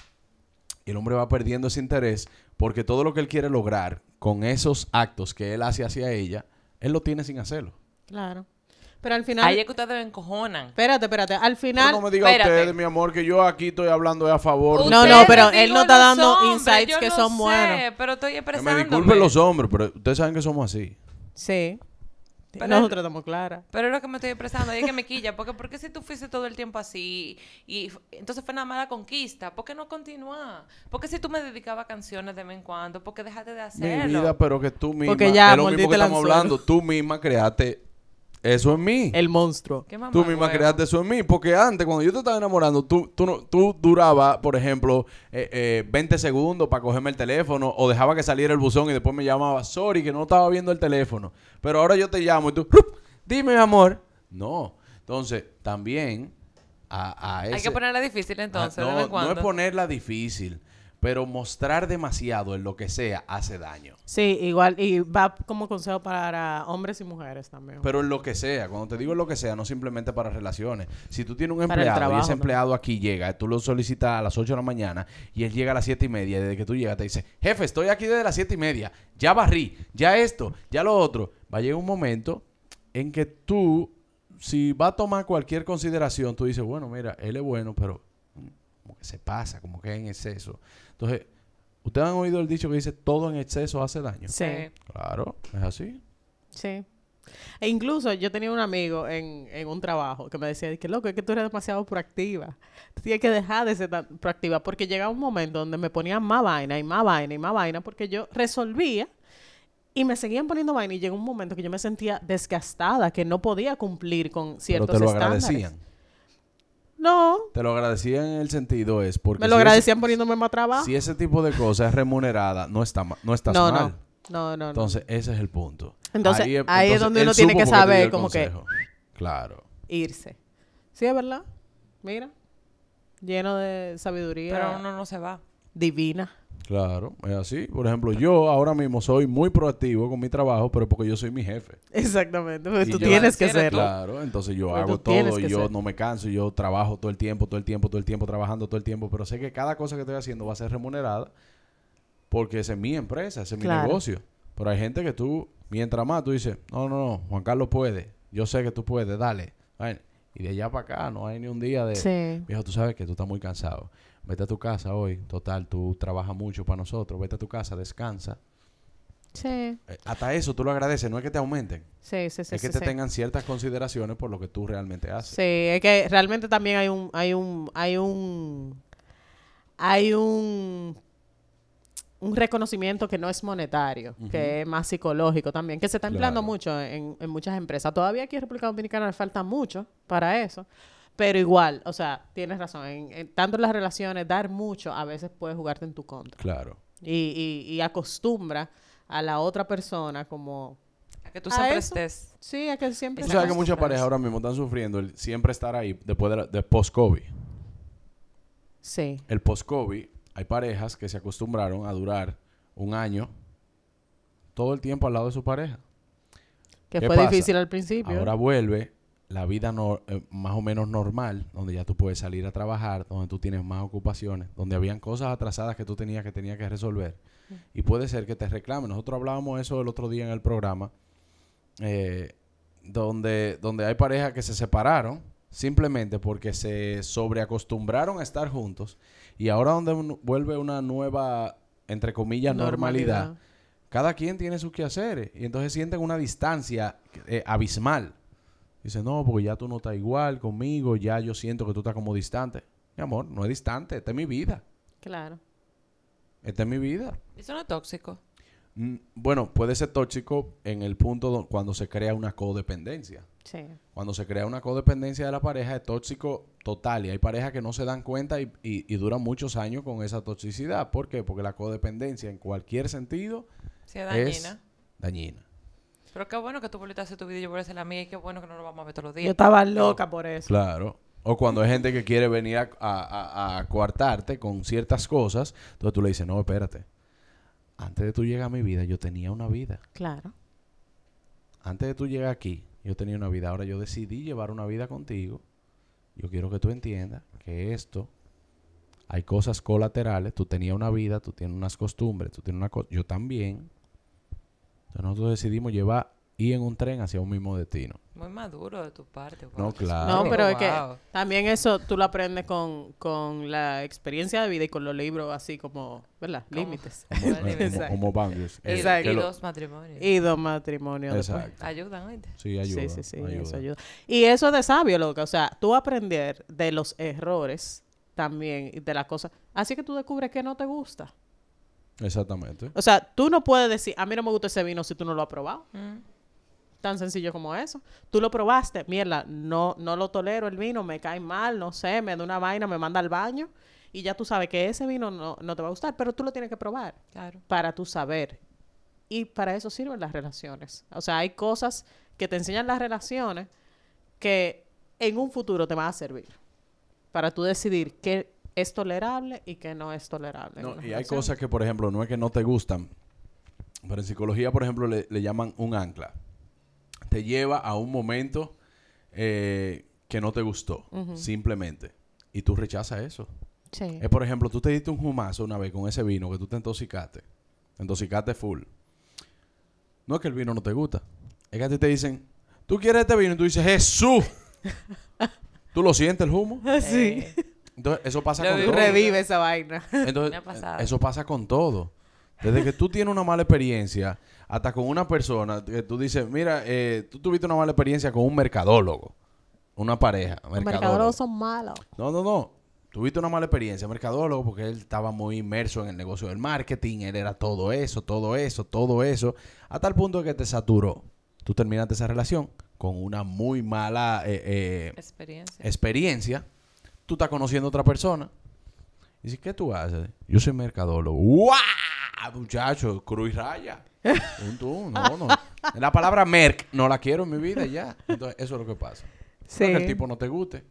Y el hombre va perdiendo ese interés porque todo lo que él quiere lograr con esos actos que él hace hacia ella, él lo tiene sin hacerlo. Claro. Pero al final... Ahí es que ustedes me encojonan. Espérate, espérate. Al Pero final... no me diga espérate. ustedes, mi amor, que yo aquí estoy hablando de a favor. de No, no, pero él no está dando hombres, insights que son sé, buenos. pero estoy expresando. me disculpen los hombres, pero ustedes saben que somos así. Sí. Pero- Nosotros estamos claras. Pero es lo que me estoy expresando, es que me quilla, porque ¿por qué si tú fuiste todo el tiempo así y entonces fue una mala conquista? ¿Por qué no continuar? ¿Por qué si tú me dedicabas canciones de vez en cuando? ¿Por qué dejaste de Mi hacerlo? vida, pero que tú misma, Porque ya es lo mismo que estamos hablando, tú misma creaste eso en mí. El monstruo. ¿Qué mamá Tú misma huevo? creaste eso en mí. Porque antes, cuando yo te estaba enamorando, tú, tú, no- tú durabas, por ejemplo, eh, eh, 20 segundos para cogerme el teléfono o dejaba que saliera el buzón y después me llamaba, sorry, que no estaba viendo el teléfono. Pero ahora yo te llamo y tú, "Rup, dime, mi amor. No. Entonces, también a, a Hay que ponerla difícil entonces, Ah, de no, vez en cuando. no es ponerla difícil, pero mostrar demasiado en lo que sea hace daño. Sí, igual. Y va como consejo para hombres y mujeres también. Pero en lo que sea, cuando te digo en lo que sea, no simplemente para relaciones. Si tú tienes un Para empleado y ese empleado aquí llega, tú lo solicitas a las 8 de la mañana y él llega a las 7 y media, y desde que tú llegas te dice, jefe, estoy aquí desde las 7 y media, ya barrí, ya esto, ya lo otro. Va a llegar un momento en que tú, si va a tomar cualquier consideración, tú dices, bueno, mira, él es bueno, pero como que se pasa, como que es en exceso. Entonces, ¿ustedes han oído el dicho que dice, todo en exceso hace daño? sí. Claro, es así. Sí. E incluso yo tenía un amigo en, en un trabajo que me decía que loco, es que tú eres demasiado proactiva. Tú tienes que dejar de ser tan proactiva porque llegaba un momento donde me ponían más vaina y más vaina y más vaina porque yo resolvía y me seguían poniendo vaina y llegó un momento que yo me sentía desgastada, que no podía cumplir con Pero ciertos te lo estándares. agradecían. No, Te lo agradecían en el sentido es porque me lo si agradecían poniéndome más trabajo. Ese, si ese tipo de cosas es remunerada, no está ma- no estás no, mal. no, no, no, no. Entonces, ese es el punto. Entonces, ahí es donde él uno tiene que saber como que-. Claro. irse. Sí, es verdad. Mira, lleno de sabiduría Pero uno no se va. divina. Claro, es así. Por ejemplo, yo ahora mismo soy muy proactivo con mi trabajo, pero porque yo soy mi jefe. Exactamente, porque Y tú yo- tienes que serlo. Claro, entonces yo Porque hago todo y yo ser. no me canso, yo trabajo todo el tiempo, todo el tiempo, todo el tiempo, trabajando todo el tiempo, pero sé que cada cosa que estoy haciendo va a ser remunerada porque esa es mi empresa, ese es mi negocio. Pero hay gente que tú, mientras más, tú dices, no, no, no, Juan Carlos puede, yo sé que tú puedes, dale. Bueno, y de allá para acá no hay ni un día de, Sí. viejo, tú sabes que tú estás muy cansado. Vete a tu casa hoy, total, tú trabajas mucho para nosotros, vete a tu casa, descansa. Sí. Eh, hasta eso tú lo agradeces, no es que te aumenten, Sí, sí, sí. es que sí, te sí. tengan ciertas consideraciones por lo que tú realmente haces. Sí, es que realmente también hay un, hay un, hay un, hay un, un reconocimiento que no es monetario, que es más psicológico también, que se está empleando Claro. mucho en, en muchas empresas. Todavía aquí en República Dominicana le falta mucho para eso, pero igual, o sea, tienes razón, en, en- tanto en las relaciones, dar mucho a veces puede jugarte en tu contra. Claro. Y, y, y acostumbra a la otra persona como... A que tú ¿A siempre eso? estés. Sí, a que siempre... Tú sabes que muchas parejas ahora mismo están sufriendo el siempre estar ahí después de, la- de post-COVID. Sí. El post-COVID hay parejas que se acostumbraron a durar un año todo el tiempo al lado de su pareja. Que ¿Qué fue pasa? difícil al principio. Ahora vuelve la vida no- eh, más o menos normal, donde ya tú puedes salir a trabajar, donde tú tienes más ocupaciones, donde habían cosas atrasadas que tú tenías que tenías que resolver. Y puede ser que te reclamen. Nosotros hablábamos eso el otro día en el programa, eh, donde, donde hay parejas que se separaron simplemente porque se sobreacostumbraron a estar juntos y ahora donde un- vuelve una nueva, entre comillas, normalidad cada quien tiene sus quehaceres y entonces sienten una distancia eh, abismal. Dicen, no, porque ya tú no estás igual conmigo, ya yo siento que tú estás como distante. Mi amor, no es distante, esta es mi vida. Claro. Esta es mi vida. Eso no es tóxico. Mm, Bueno, puede ser tóxico en el punto do- cuando se crea una codependencia. Sí. Cuando se crea una codependencia de la pareja es tóxico total y hay parejas que no se dan cuenta y, y- y duran muchos años con esa toxicidad. ¿Por qué? Porque la codependencia en cualquier sentido Si es es dañina. Pero qué bueno que tú hacer tu vida y yo voy a hacer la mía y qué bueno que no nos vamos a ver todos los días. Yo estaba loca por eso. Claro. O cuando hay gente que quiere venir a, a- a- a coartarte con ciertas cosas, entonces tú le dices, no, espérate. Antes de tú llegar a mi vida, yo tenía una vida. Claro. Antes de tú llegar aquí, yo tenía una vida. Ahora yo decidí llevar una vida contigo. Yo quiero que tú entiendas que esto, hay cosas colaterales. Tú tenías una vida, tú tienes unas costumbres, tú tienes una cosa. Yo también. Entonces nosotros decidimos llevar ir en un tren hacia un mismo destino. Muy maduro de tu parte. No, claro. No, pero es que también eso tú lo aprendes con, con la experiencia de vida y con los libros así como, ¿verdad? Límites. Como, como- Exacto. como. Y, Exacto. y dos matrimonios. Y dos matrimonios. después. Exacto. Ayudan, ¿oíste? Sí, ayuda. sí, sí, sí, ayuda. eso ayuda. Y eso es de sabio, loca. O sea, tú aprender de los errores también y de las cosas. Así que tú descubres que no te gusta. Exactamente. O sea, tú no puedes decir, a mí no me gusta ese vino si tú no lo has probado. Mm. Tan sencillo como eso. Tú lo probaste, mierda, no, no lo tolero el vino, me cae mal, no sé, me da una vaina, me manda al baño. Y ya tú sabes que ese vino no, no te va a gustar, pero tú lo tienes que probar Claro. para tú saber. Y para eso sirven las relaciones. O sea, hay cosas que te enseñan las relaciones que en un futuro te van a servir para tú decidir qué es tolerable y qué no es tolerable. No, y hay cosas que, por ejemplo, no es que no te gustan, pero en psicología, por ejemplo, le, le llaman un ancla. Te lleva a un momento eh, que no te gustó, simplemente. Y tú rechazas eso. Sí. Es, por ejemplo, tú te diste un humazo una vez con ese vino que tú te intoxicaste. Te intoxicaste full. No es que el vino no te gusta. Es que a ti te dicen, tú quieres este vino y tú dices, Jesús. ¿Tú lo sientes el humo? sí. Entonces, eso pasa Lo con todo. Revive esa vaina. Entonces, Me ha pasado. eso pasa con todo. Desde que tú tienes una mala experiencia, hasta con una persona, que tú dices, mira, eh, tú tuviste una mala experiencia con un mercadólogo, una pareja, Los mercadólogo. mercadólogos son malos. No, no, no. Tuviste una mala experiencia, mercadólogo, porque él estaba muy inmerso en el negocio del marketing, él era todo eso, todo eso, todo eso, a tal punto de que te saturó. Tú terminaste esa relación con una muy mala eh, eh, experiencia. experiencia, tú estás conociendo a otra persona. Y dices, ¿qué tú haces? Yo soy mercadólogo. ¡Guau! Muchacho, cruz raya. Un tú, no, no. La palabra merc no la quiero en mi vida ya. Entonces, eso es lo que pasa. Sí. No que el tipo no te guste,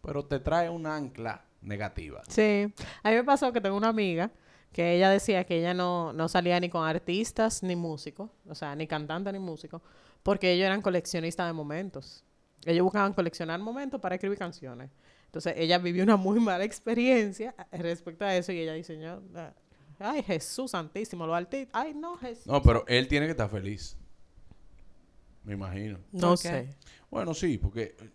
pero te trae un ancla negativa. Sí. A mí me pasó que tengo una amiga que ella decía que ella no, no salía ni con artistas ni músicos, o sea, ni cantante ni músico, porque ellos eran coleccionistas de momentos. Ellos buscaban coleccionar momentos para escribir canciones. Entonces, ella vivió una muy mala experiencia respecto a eso y ella dice, "Yo, ay, Jesús santísimo, los artistas, ay, no, Jesús. No, pero él tiene que estar feliz. Me imagino. No sé. Bueno, sí, porque eh,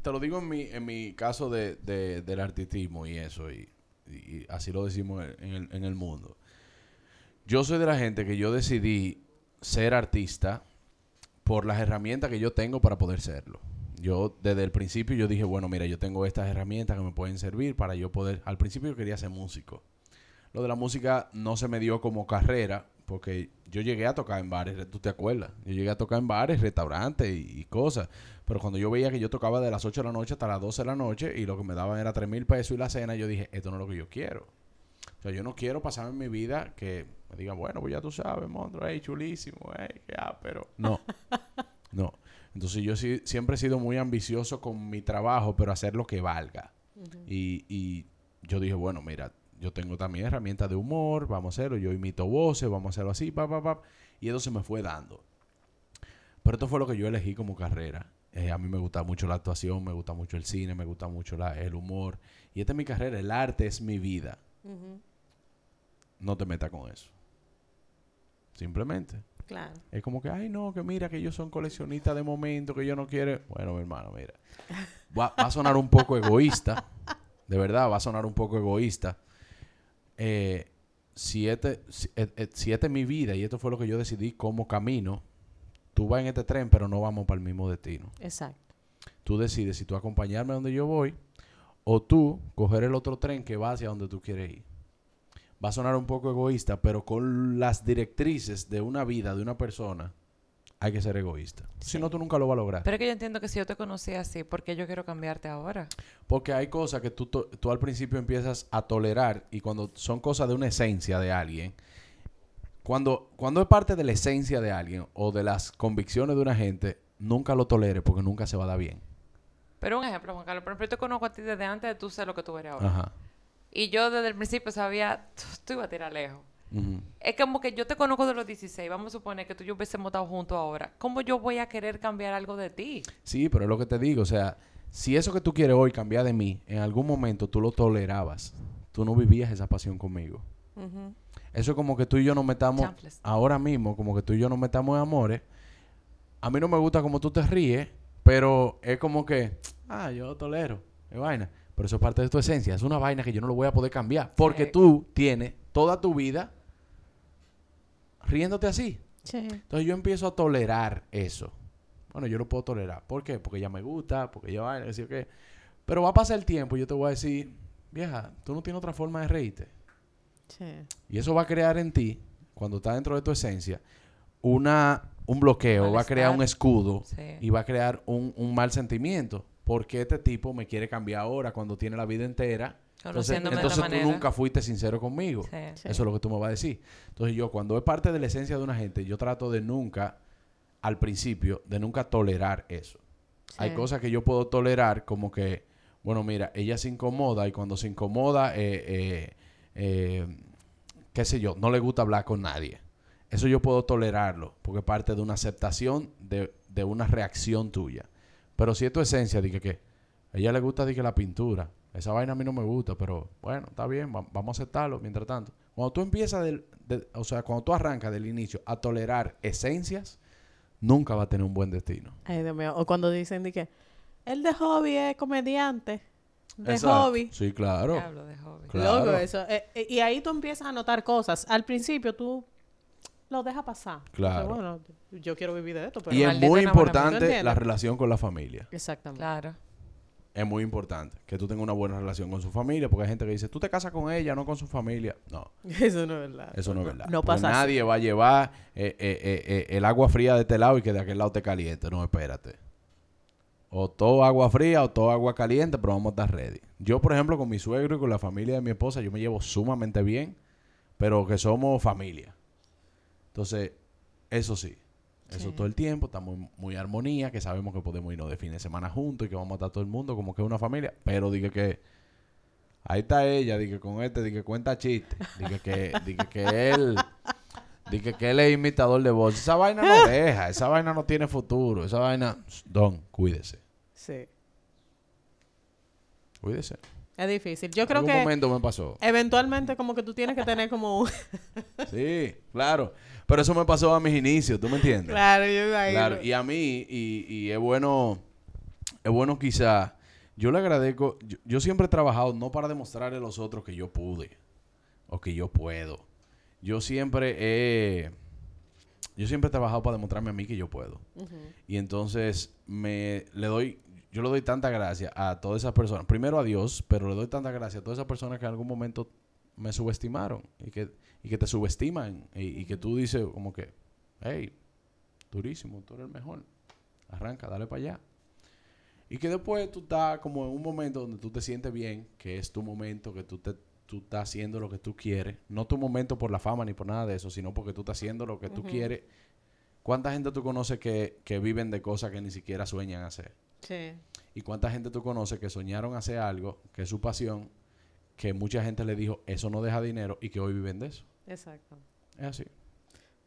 te lo digo en mi, en mi caso de, de- del artistismo y eso, y, y así lo decimos en el, en el mundo. Yo soy de la gente que yo decidí ser artista por las herramientas que yo tengo para poder serlo. Yo desde el principio yo dije, bueno, mira, yo tengo estas herramientas que me pueden servir para yo poder... Al principio yo quería ser músico. Lo de la música no se me dio como carrera, porque yo llegué a tocar en bares, tú te acuerdas. Yo llegué a tocar en bares, restaurantes y, y cosas. Pero cuando yo veía que yo tocaba de las 8 de la noche hasta las 12 de la noche y lo que me daban era 3 mil pesos y la cena, yo dije, esto no es lo que yo quiero. O sea, yo no quiero pasar en mi vida que me digan, bueno, pues ya tú sabes, monstruo, hey, chulísimo, hey, qué pero No, no. Entonces yo sí, siempre he sido muy ambicioso con mi trabajo, pero hacer lo que valga. y, y yo dije, bueno, mira, yo tengo también herramientas de humor, vamos a hacerlo, yo imito voces, vamos a hacerlo así, pa, pa, pa. Y eso se me fue dando. Pero esto fue lo que yo elegí como carrera. Eh, a mí me gusta mucho la actuación, me gusta mucho el cine, me gusta mucho la- el humor. Y esta es mi carrera, el arte es mi vida. No te metas con eso. Simplemente. Claro. Es como que, ay, no, que mira, que ellos son coleccionistas de momento, que yo no quiero. Bueno, mi hermano, mira. Va, va a sonar un poco egoísta. De verdad, va a sonar un poco egoísta. Eh, si, este, si, eh, si esta es mi vida y esto fue lo que yo decidí como camino, tú vas en este tren, pero no vamos para el mismo destino. Exacto. Tú decides si tú acompañarme a donde yo voy o tú coger el otro tren que va hacia donde tú quieres ir. Va a sonar un poco egoísta, pero con las directrices de una vida, de una persona, hay que ser egoísta. Si no, tú nunca lo vas a lograr. Pero es que yo entiendo que si yo te conocí así, ¿por qué yo quiero cambiarte ahora? Porque hay cosas que tú, tú al principio empiezas a tolerar y cuando son cosas de una esencia de alguien, cuando, cuando es parte de la esencia de alguien o de las convicciones de una gente, nunca lo tolere porque nunca se va a dar bien. Pero un ejemplo, Juan Carlos, por ejemplo, yo te conozco a ti desde antes de tú ser lo que tú eres ahora. Ajá. Y yo desde el principio sabía, tú, tú ibas a tirar lejos. Es como que yo te conozco de los 16, vamos a suponer que tú y yo hubiésemos estado juntos ahora. ¿Cómo yo voy a querer cambiar algo de ti? Sí, pero es lo que te digo, o sea, si eso que tú quieres hoy cambiar de mí, en algún momento tú lo tolerabas, tú no vivías esa pasión conmigo. Eso es como que tú y yo nos metamos ahora mismo, como que tú y yo nos metamos en amores. A mí no me gusta como tú te ríes, pero es como que, ah, yo lo tolero, es vaina. Pero eso es parte de tu esencia, es una vaina que yo no lo voy a poder cambiar, porque Sí. tú tienes toda tu vida riéndote así. Sí. Entonces yo empiezo a tolerar eso. Bueno, yo lo puedo tolerar. ¿Por qué? Porque ya me gusta, porque ya va, decir qué. Pero va a pasar el tiempo y yo te voy a decir, vieja, tú no tienes otra forma de reírte. Sí. Y eso va a crear en ti, cuando está dentro de tu esencia, una, un bloqueo, va a crear un escudo Sí. y va a crear un, un mal sentimiento. Porque este tipo me quiere cambiar ahora cuando tiene la vida entera. Entonces, entonces tú manera. nunca fuiste sincero conmigo. Sí. Sí. Eso es lo que tú me vas a decir. Entonces yo cuando es parte de la esencia de una gente, yo trato de nunca, al principio, de nunca tolerar eso. Hay cosas que yo puedo tolerar como que, bueno, mira, ella se incomoda y cuando se incomoda, eh, eh, eh, qué sé yo, no le gusta hablar con nadie. Eso yo puedo tolerarlo porque parte de una aceptación de, de una reacción tuya. Pero si es tu esencia, dije que a ella le gusta dije, la pintura. Esa vaina a mí no me gusta, pero bueno, está bien, va- vamos a aceptarlo mientras tanto. Cuando tú empiezas, del, de- o sea, cuando tú arrancas del inicio a tolerar esencias, nunca va a tener un buen destino. Ay, Dios mío. O cuando dicen de que el de hobby es comediante. De Exacto. hobby. Sí, claro. Diablo de joven. Claro. Loco, eso. Eh, eh, y ahí tú empiezas a notar cosas. Al principio tú lo dejas pasar. Claro. Bueno, yo quiero vivir de esto, pero... Y es muy importante ¿entiendes? la relación con la familia. Exactamente. Claro. Es muy importante que tú tengas una buena relación con su familia, porque hay gente que dice, tú te casas con ella, no con su familia. No, Eso no es verdad. eso no es verdad. No Porque pasa así. Nadie va a llevar eh, eh, eh, eh, el agua fría de este lado y que de aquel lado te caliente. No, espérate. O todo agua fría o todo agua caliente, pero vamos a estar ready. Yo, por ejemplo, con mi suegro y con la familia de mi esposa, yo me llevo sumamente bien, pero que somos familia. Entonces, eso sí. Eso Sí. todo el tiempo, estamos en muy armonía, que sabemos que podemos irnos de fin de semana juntos y que vamos a estar todo el mundo como que es una familia. Pero dije que ahí está ella, dije con este, dije cuenta chiste, dije que, dije que él, dije que él es imitador de voz. Esa vaina no deja, esa vaina no tiene futuro, esa vaina, don, cuídese, Sí. cuídese. Es difícil. Yo creo que momento me pasó. eventualmente como que tú tienes que tener como un... Sí, claro. Pero eso me pasó a mis inicios, ¿tú me entiendes? claro, yo ahí... Claro, y a mí, y, y es bueno, es bueno quizá, yo le agradezco, yo, yo siempre he trabajado no para demostrarle a los otros que yo pude o que yo puedo. Yo siempre he, yo siempre he trabajado para demostrarme a mí que yo puedo. Y entonces me le doy, yo le doy tanta gracia a todas esas personas, primero a Dios, pero le doy tanta gracia a todas esas personas que en algún momento me subestimaron y que, y que te subestiman y, y que tú dices como que, hey, durísimo, tú eres el mejor, arranca, dale para allá. Y que después tú estás como en un momento donde tú te sientes bien, que es tu momento, que tú, te, tú estás haciendo lo que tú quieres, no tu momento por la fama ni por nada de eso, sino porque tú estás haciendo lo que tú Ujú. quieres. ¿Cuánta gente tú conoces que, que viven de cosas que ni siquiera sueñan hacer? Sí. ¿Y cuánta gente tú conoces que soñaron hacer algo, que es su pasión, que mucha gente le dijo, eso no deja dinero y que hoy viven de eso. Exacto. Es así.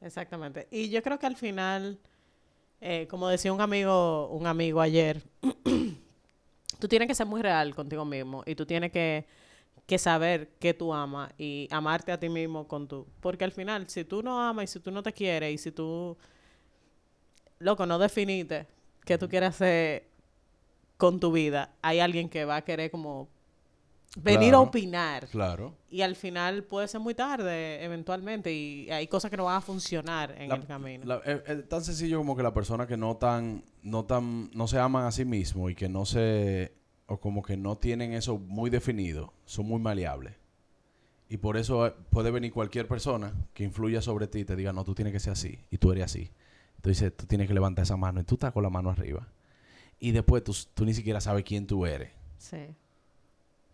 Exactamente. Y yo creo que al final, eh, como decía un amigo, un amigo ayer, tú tienes que ser muy real contigo mismo y tú tienes que, que saber que tú amas y amarte a ti mismo con tu... Porque al final, si tú no amas y si tú no te quieres y si tú, loco, no definiste qué tú quieres hacer con tu vida, hay alguien que va a querer como venir a opinar. Claro. Y al final puede ser muy tarde, eventualmente, y hay cosas que no van a funcionar en La- el camino. La- es, es tan sencillo como que la persona que no tan, no tan, no se aman a sí mismo y que no se, o como que no tienen eso muy definido, son muy maleables. Y por eso eh, puede venir cualquier persona que influya sobre ti y te diga, no, tú tienes que ser así, y tú eres así. Entonces tú tienes que levantar esa mano y tú estás con la mano arriba. Y después tú, tú ni siquiera sabes quién tú eres. Sí.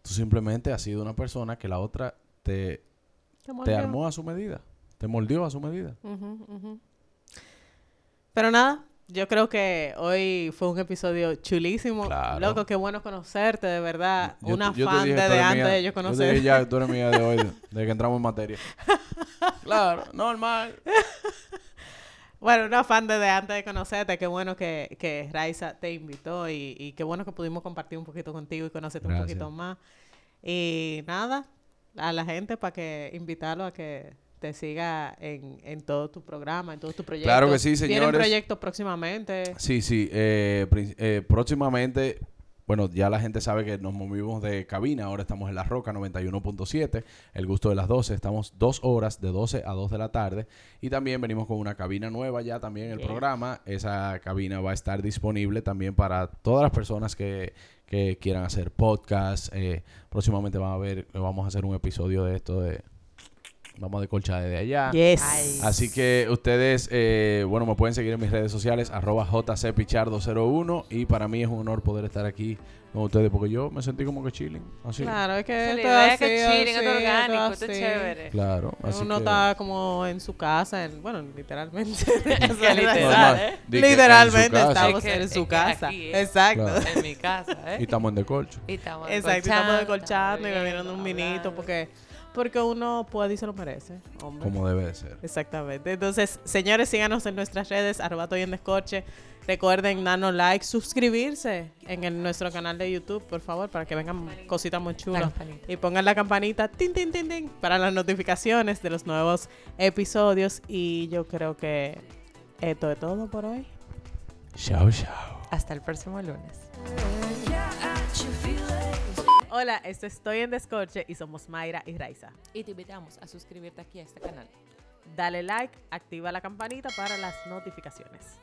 Tú simplemente has sido una persona que la otra te, te armó a su medida, te moldeó a su medida. Pero nada, yo creo que hoy fue un episodio chulísimo. Claro. Loco, qué bueno conocerte, de verdad. Yo- Una yo te fan dije, de, antes mía. de yo Yo te conocer. dije ya, tú eres mía de hoy, de, de que entramos en materia. claro, normal. Bueno, una fan desde antes de conocerte. Qué bueno que, que Raiza te invitó y, y qué bueno que pudimos compartir un poquito contigo y conocerte un poquito más. Y nada, a la gente para que invitarlo a que te siga en, en todo tu programa, en todos tus proyectos. Claro que sí, Tienen señores. proyectos próximamente. Sí, sí. eh, eh, próximamente, bueno, ya la gente sabe que nos movimos de cabina. Ahora estamos en La Roca 91.7. El gusto de las 12. Estamos dos horas de 12 a 2 de la tarde. Y también venimos con una cabina nueva ya también en el programa. Esa cabina va a estar disponible también para todas las personas que, que quieran hacer podcast. Eh, próximamente van a ver, vamos a hacer un episodio de esto de... Vamos a decolchar desde allá. Yes. Ay. Así que ustedes, eh, bueno, me pueden seguir en mis redes sociales, arroba jcpichardo01. Y para mí es un honor poder estar aquí con ustedes porque yo me sentí como que chilling. Así. Claro, es que es es que chilling, así, orgánico, esto es chévere. Claro. Así Uno que- está como en su casa, en, bueno, literalmente. que literal. ¿eh? En Literalmente su casa. estamos Es que- en es su casa. aquí, ¿eh? Exacto. Claro. En mi casa, ¿eh? Y estamos en decolcho. Y estamos Exacto, estamos decolchando, y bebiendo un vinito porque, porque uno puede y se lo merece, hombre. Como debe de ser. Exactamente. Entonces, señores, síganos en nuestras redes, arroba Toy en Descorche. Recuerden darnos like, suscribirse en el- nuestro canal de YouTube, por favor, para que vengan cositas muy La chulas. Y pongan la campanita, tin, tin, tin, tin, para las notificaciones de los nuevos episodios. Y yo creo que esto es todo por hoy. Chao, chao. Hasta el próximo lunes. Hola, esto es Estoy en Descorche y somos Mayra y Raiza. Y te invitamos a suscribirte aquí a este canal. Dale like, activa la campanita para las notificaciones.